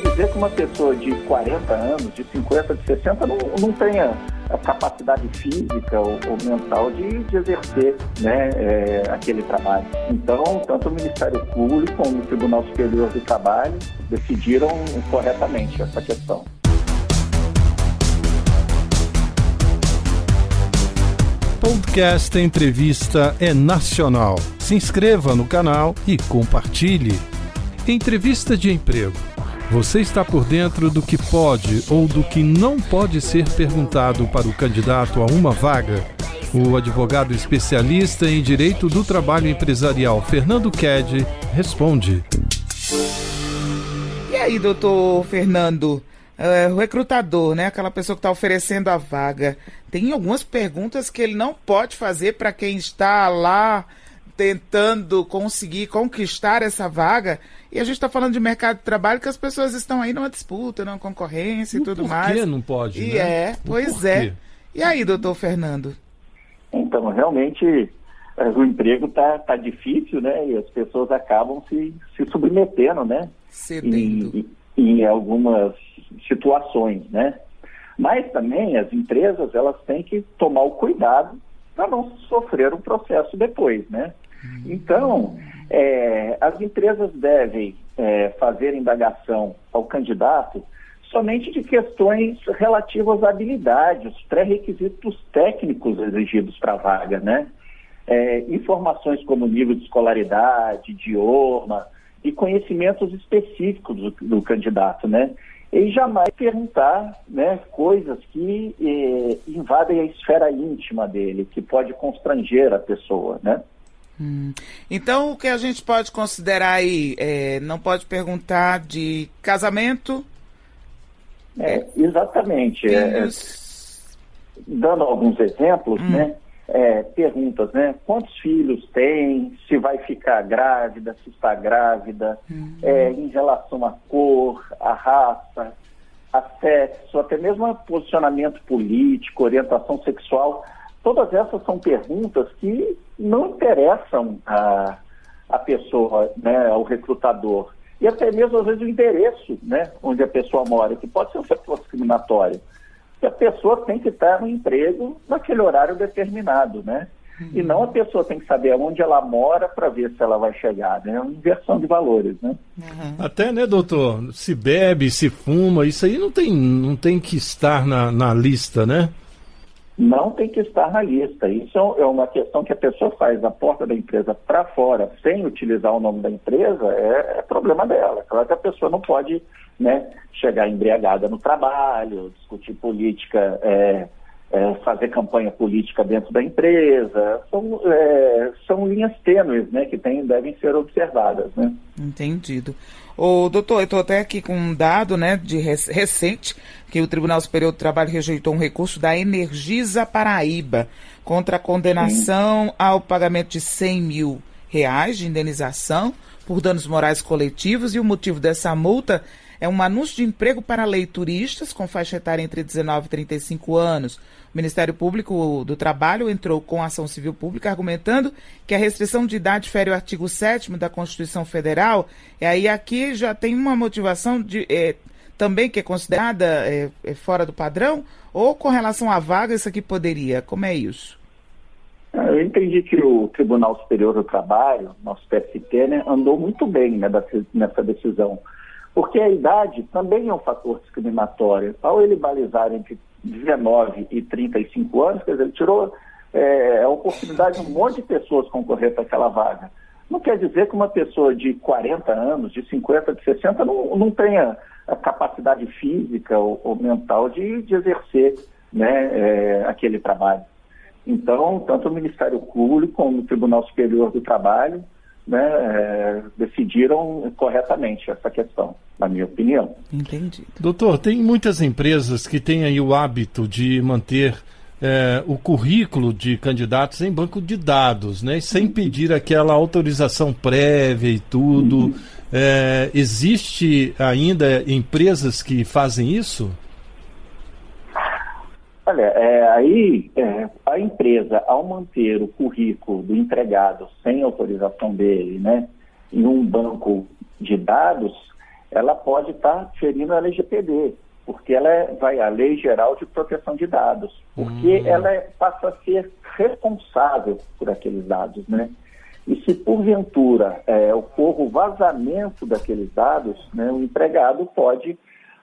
quer dizer que uma pessoa de 40 anos, de 50, de 60 não, não tenha a capacidade física ou, ou mental de, de, exercer né, é, aquele trabalho. Então, tanto o Ministério Público como o Tribunal Superior do Trabalho decidiram corretamente essa questão. Podcast Entrevista é nacional. Se inscreva no canal e compartilhe. Entrevista de emprego. Você está por dentro do que pode ou do que não pode ser perguntado para o candidato a uma vaga? O advogado especialista em direito do trabalho empresarial Fernando Ked responde. E aí, doutor Fernando? Uh, o recrutador, né? Aquela pessoa que está oferecendo a vaga, tem algumas perguntas que ele não pode fazer para quem está lá tentando conseguir conquistar essa vaga. E a gente está falando de mercado de trabalho que as pessoas estão aí numa disputa, numa concorrência e, e tudo por mais. Por que não pode? E né? é, pois é. E aí, doutor Fernando? Então, realmente eh, o emprego está tá difícil, né? E as pessoas acabam se, se submetendo, né? Cedendo. Em, em algumas situações, né? Mas também as empresas elas têm que tomar o cuidado para não sofrer um processo depois, né? Então, é, as empresas devem é, fazer indagação ao candidato somente de questões relativas à habilidade, os pré-requisitos técnicos exigidos para a vaga, né? É, informações como nível de escolaridade, idioma e conhecimentos específicos do, do candidato, né? E jamais perguntar né, coisas que eh, invadem a esfera íntima dele, que pode constranger a pessoa, né? Hum. Então, o que a gente pode considerar aí? É, não pode perguntar de casamento? É, exatamente. É, dando alguns exemplos, hum. né? É, perguntas, né? Quantos filhos tem? Se vai ficar grávida? Se está grávida? Hum. É, em relação à cor, à raça, a sexo, até mesmo a posicionamento político, orientação sexual Todas essas são perguntas que não interessam a, a pessoa, né, ao recrutador. E até mesmo, às vezes, o endereço né, onde a pessoa mora, que pode ser um fator discriminatório. E a pessoa tem que estar no emprego naquele horário determinado, né? E não a pessoa tem que saber onde ela mora para ver se ela vai chegar, né? É uma inversão de valores, né? Uhum. Até, né, doutor? Se bebe, se fuma, isso aí não tem, não tem que estar na, na lista, né? Não tem que estar na lista. Isso é uma questão que a pessoa faz da porta da empresa para fora, sem utilizar o nome da empresa, é, é, problema dela. Claro que a pessoa não pode né, chegar embriagada no trabalho, discutir política, é, é, fazer campanha política dentro da empresa. São, é, são linhas tênues né, que tem, devem ser observadas. Né? Entendido. O doutor, eu estou até aqui com um dado né, de recente que o Tribunal Superior do Trabalho rejeitou um recurso da Energisa Paraíba contra a condenação Sim. ao pagamento de 100 mil reais de indenização por danos morais coletivos e o motivo dessa multa é um anúncio de emprego para leituristas com faixa etária entre 19 e 35 anos. O Ministério Público do Trabalho entrou com ação civil pública argumentando que a restrição de idade fere o artigo 7 da Constituição Federal. E aí aqui já tem uma motivação de, é, também que é considerada é, é fora do padrão? Ou com relação à vaga, isso aqui poderia? Como é isso? Eu entendi que o Tribunal Superior do Trabalho, nosso TST, né, andou muito bem né, nessa decisão porque a idade também é um fator discriminatório. Ao ele balizar entre 19 e 35 anos, quer dizer, ele tirou é, a oportunidade de um monte de pessoas concorrer para aquela vaga. Não quer dizer que uma pessoa de 40 anos, de 50, de 60 não, não tenha a capacidade física ou, ou mental de, de, exercer né, é, aquele trabalho. Então, tanto o Ministério Público como o Tribunal Superior do Trabalho né, é, decidiram corretamente essa questão, na minha opinião. Entendi. Doutor, tem muitas empresas que têm aí o hábito de manter é, o currículo de candidatos em banco de dados, né, sem pedir aquela autorização prévia e tudo. É, existe ainda empresas que fazem isso? Olha, é, aí é, a empresa, ao manter o currículo do empregado sem autorização dele, né, em um banco de dados, ela pode estar ferindo a LGPD, porque ela é, vai a Lei Geral de Proteção de Dados, porque hum. ela é, passa a ser responsável por aqueles dados, né? E se porventura é, ocorre o vazamento daqueles dados, né, o empregado pode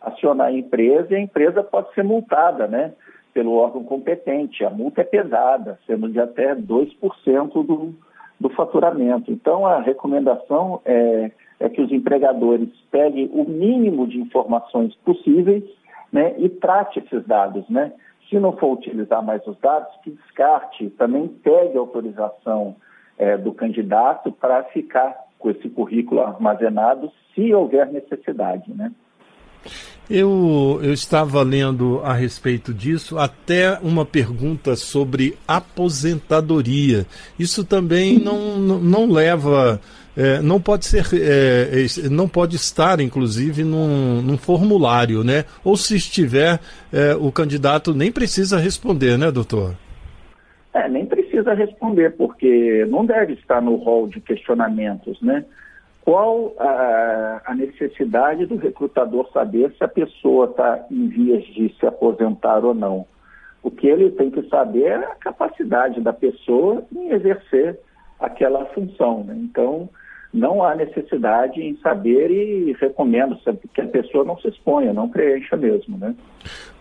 acionar a empresa e a empresa pode ser multada, né? Pelo órgão competente. A multa é pesada, sendo de até 2% do, do faturamento. Então, a recomendação é, é que os empregadores peguem o mínimo de informações possíveis né, e trate esses dados, né? Se não for utilizar mais os dados, que descarte, também pegue a autorização é, do candidato para ficar com esse currículo armazenado, se houver necessidade, né? Eu, eu estava lendo a respeito disso, até uma pergunta sobre aposentadoria. Isso também não, não, leva. É, não pode ser, é, não pode estar, inclusive, num, num, formulário, né? Ou se estiver, é, o candidato nem precisa responder, né, doutor? É, nem precisa responder, porque não deve estar no rol de questionamentos, né? Qual a, a necessidade do recrutador saber se a pessoa está em vias de se aposentar ou não? O que ele tem que saber é a capacidade da pessoa em exercer aquela função. Né? Então, não há necessidade em saber e recomendo que a pessoa não se exponha, não preencha mesmo, né?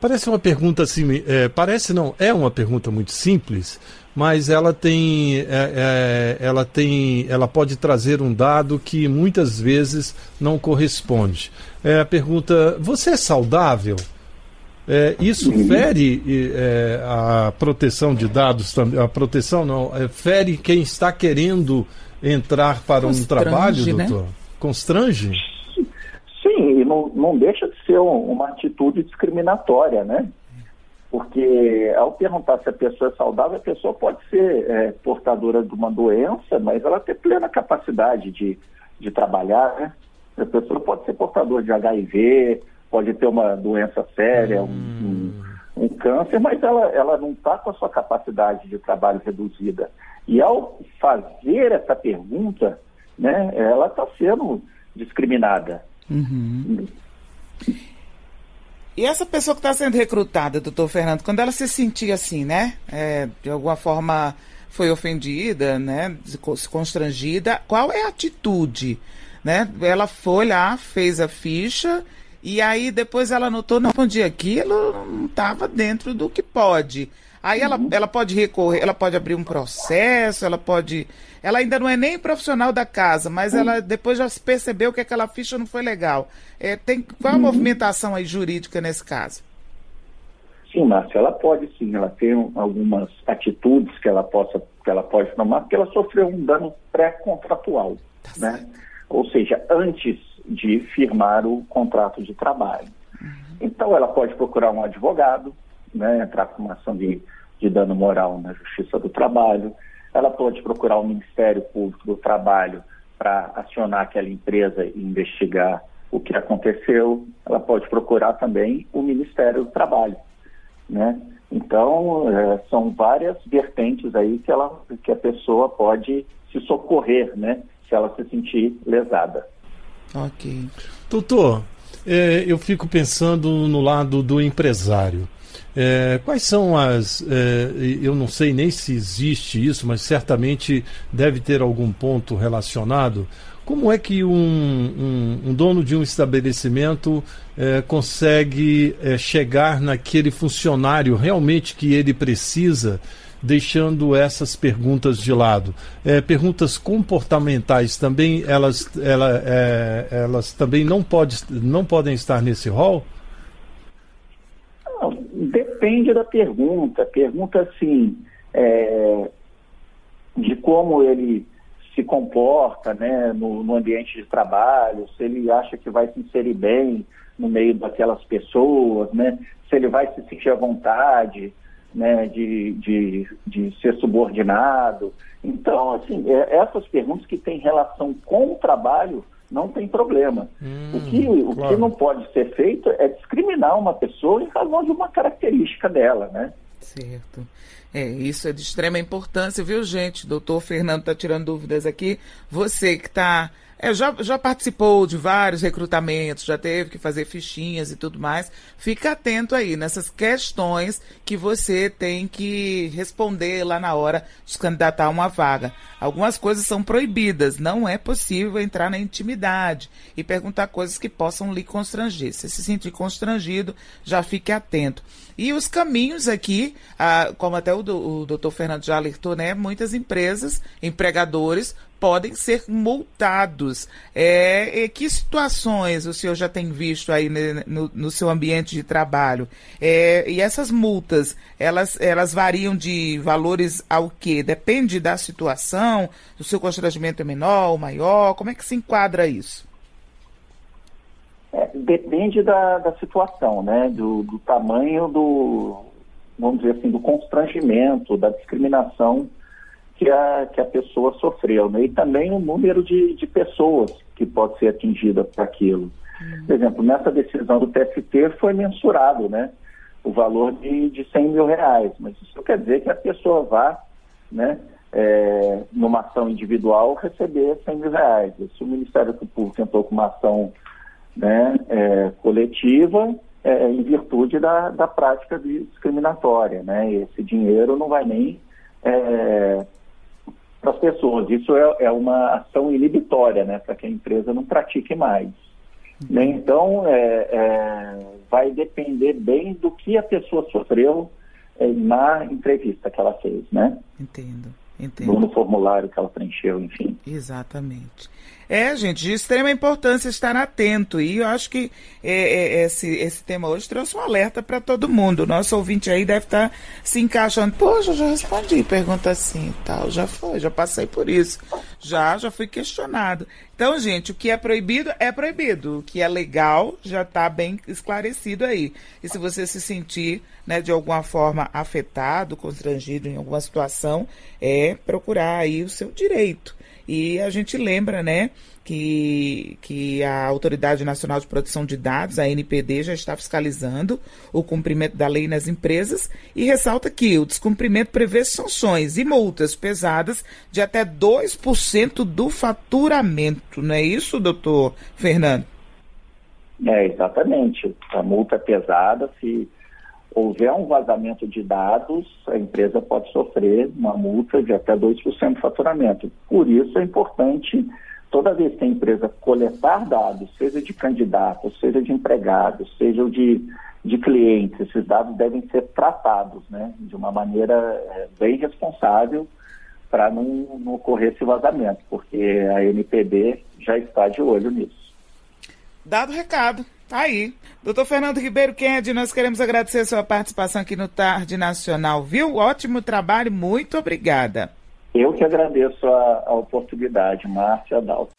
Parece uma pergunta assim, é, parece não, é uma pergunta muito simples, mas ela tem, é, é, ela tem, ela pode trazer um dado que muitas vezes não corresponde. É a pergunta: você é saudável? É, isso uhum. fere é, a proteção de dados, a proteção não, é, fere quem está querendo entrar para Constrange, um trabalho, né? doutor? Constrange? Sim, e não, não deixa de ser um, uma atitude discriminatória, né? Porque ao perguntar se a pessoa é saudável, a pessoa pode ser é, portadora de uma doença, mas ela tem plena capacidade de, de trabalhar, né? A pessoa pode ser portadora de HIV, pode ter uma doença séria, hum. um, um, câncer, mas ela, ela não está com a sua capacidade de trabalho reduzida. E ao fazer essa pergunta, né, ela está sendo discriminada. Uhum. E essa pessoa que está sendo recrutada, doutor Fernando, quando ela se sentir assim, né, é, de alguma forma foi ofendida, né, se constrangida, qual é a atitude? Né? Ela foi lá, fez a ficha e aí depois ela notou, não, dia aquilo não estava dentro do que pode. Aí ela, uhum. ela pode recorrer, ela pode abrir um processo, ela pode. Ela ainda não é nem profissional da casa, mas uhum. ela depois já percebeu que aquela ficha não foi legal. É, tem, qual a uhum. movimentação aí jurídica nesse caso? Sim, Márcia, ela pode sim, ela tem algumas atitudes que ela possa, que ela pode tomar, porque ela sofreu um dano pré-contratual, tá né? Ou seja, antes de firmar o contrato de trabalho. Uhum. Então ela pode procurar um advogado, né, entrar com uma ação de, de dano moral na Justiça do Trabalho, ela pode procurar o Ministério Público do Trabalho para acionar aquela empresa e investigar o que aconteceu, ela pode procurar também o Ministério do Trabalho, né? Então, é, são várias vertentes aí que, ela, que a pessoa pode se socorrer, né? Se ela se sentir lesada. Ok. Doutor, é, eu fico pensando no lado do empresário. É, quais são as. É, eu não sei nem se existe isso, mas certamente deve ter algum ponto relacionado. Como é que um, um, um dono de um estabelecimento é, consegue é, chegar naquele funcionário realmente que ele precisa, deixando essas perguntas de lado? É, perguntas comportamentais também, elas, ela, é, elas também não, pode, não podem estar nesse rol? Depende da pergunta. Pergunta assim, é, de como ele se comporta né, no, no, ambiente de trabalho, se ele acha que vai se inserir bem no meio daquelas pessoas, né, se ele vai se sentir à vontade né, de, de, de ser subordinado. Então, assim, é, essas perguntas que têm relação com o trabalho não tem problema. Hum, o que, o claro. que não pode ser feito é discriminar uma pessoa em razão de uma característica dela, né? Certo. É, isso é de extrema importância, viu, gente? Doutor Fernando está tirando dúvidas aqui. Você que está é, já, já participou de vários recrutamentos, já teve que fazer fichinhas e tudo mais, fica atento aí nessas questões que você tem que responder lá na hora de se candidatar a uma vaga. Algumas coisas são proibidas, não é possível entrar na intimidade e perguntar coisas que possam lhe constranger. Se se sentir constrangido, já fique atento. E os caminhos aqui, ah, como até o, o doutor Fernando já alertou, né? Muitas empresas, empregadores, podem ser multados. É, que situações o senhor já tem visto aí no, no seu ambiente de trabalho? É, e essas multas, elas, elas variam de valores ao quê? Depende da situação, do seu constrangimento é menor ou maior? Como é que se enquadra isso? É, depende da, da situação, né? Do, do, tamanho do, vamos dizer assim, do constrangimento, da discriminação que a, que a pessoa sofreu, né? E também o número de, de pessoas que pode ser atingida por aquilo. Por exemplo, nessa decisão do TST foi mensurado, né? O valor de, de 100 mil reais, mas isso quer dizer que a pessoa vá, né? É, numa ação individual receber 100 mil reais. Se o Ministério Público tentou com uma ação né, é, coletiva é, em virtude da, da prática discriminatória. Né? Esse dinheiro não vai nem é, para as pessoas. Isso é, é, uma ação inibitória né, para que a empresa não pratique mais. Né? Então, é, é, vai depender bem do que a pessoa sofreu é, na entrevista que ela fez. Né? Entendo. Entendo. No formulário que ela preencheu, enfim. Exatamente. É, gente, de extrema importância estar atento. E eu acho que é, é, esse, esse tema hoje trouxe um alerta para todo mundo. O nosso ouvinte aí deve estar tá se encaixando. Poxa, eu já respondi pergunta assim tal. Já foi, já passei por isso. Já, já fui questionado. Então, gente, o que é proibido é proibido. O que é legal já está bem esclarecido aí. E se você se sentir, né, de alguma forma afetado, constrangido em alguma situação, é procurar aí o seu direito. E a gente lembra, né, que, que a Autoridade Nacional de Proteção de Dados, a NPD, já está fiscalizando o cumprimento da lei nas empresas e ressalta que o descumprimento prevê sanções e multas pesadas de até 2% do faturamento. Não é isso, doutor Fernando? É, exatamente. A multa é pesada se houver um vazamento de dados, a empresa pode sofrer uma multa de até 2% do faturamento. Por isso é importante, toda vez que a empresa coletar dados, seja de candidatos, seja de empregados, seja de, de clientes, esses dados devem ser tratados né, de uma maneira é, bem responsável para não, não ocorrer esse vazamento, porque a NPD já está de olho nisso. Dado o recado. Tá aí. Doutor Fernando Ribeiro Kennedy, nós queremos agradecer a sua participação aqui no Tarde Nacional, viu? Ótimo trabalho, muito obrigada. Eu que agradeço a, a oportunidade, Márcia Adalto.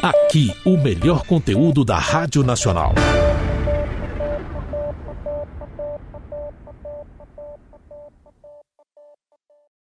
Aqui, o melhor conteúdo da Rádio Nacional.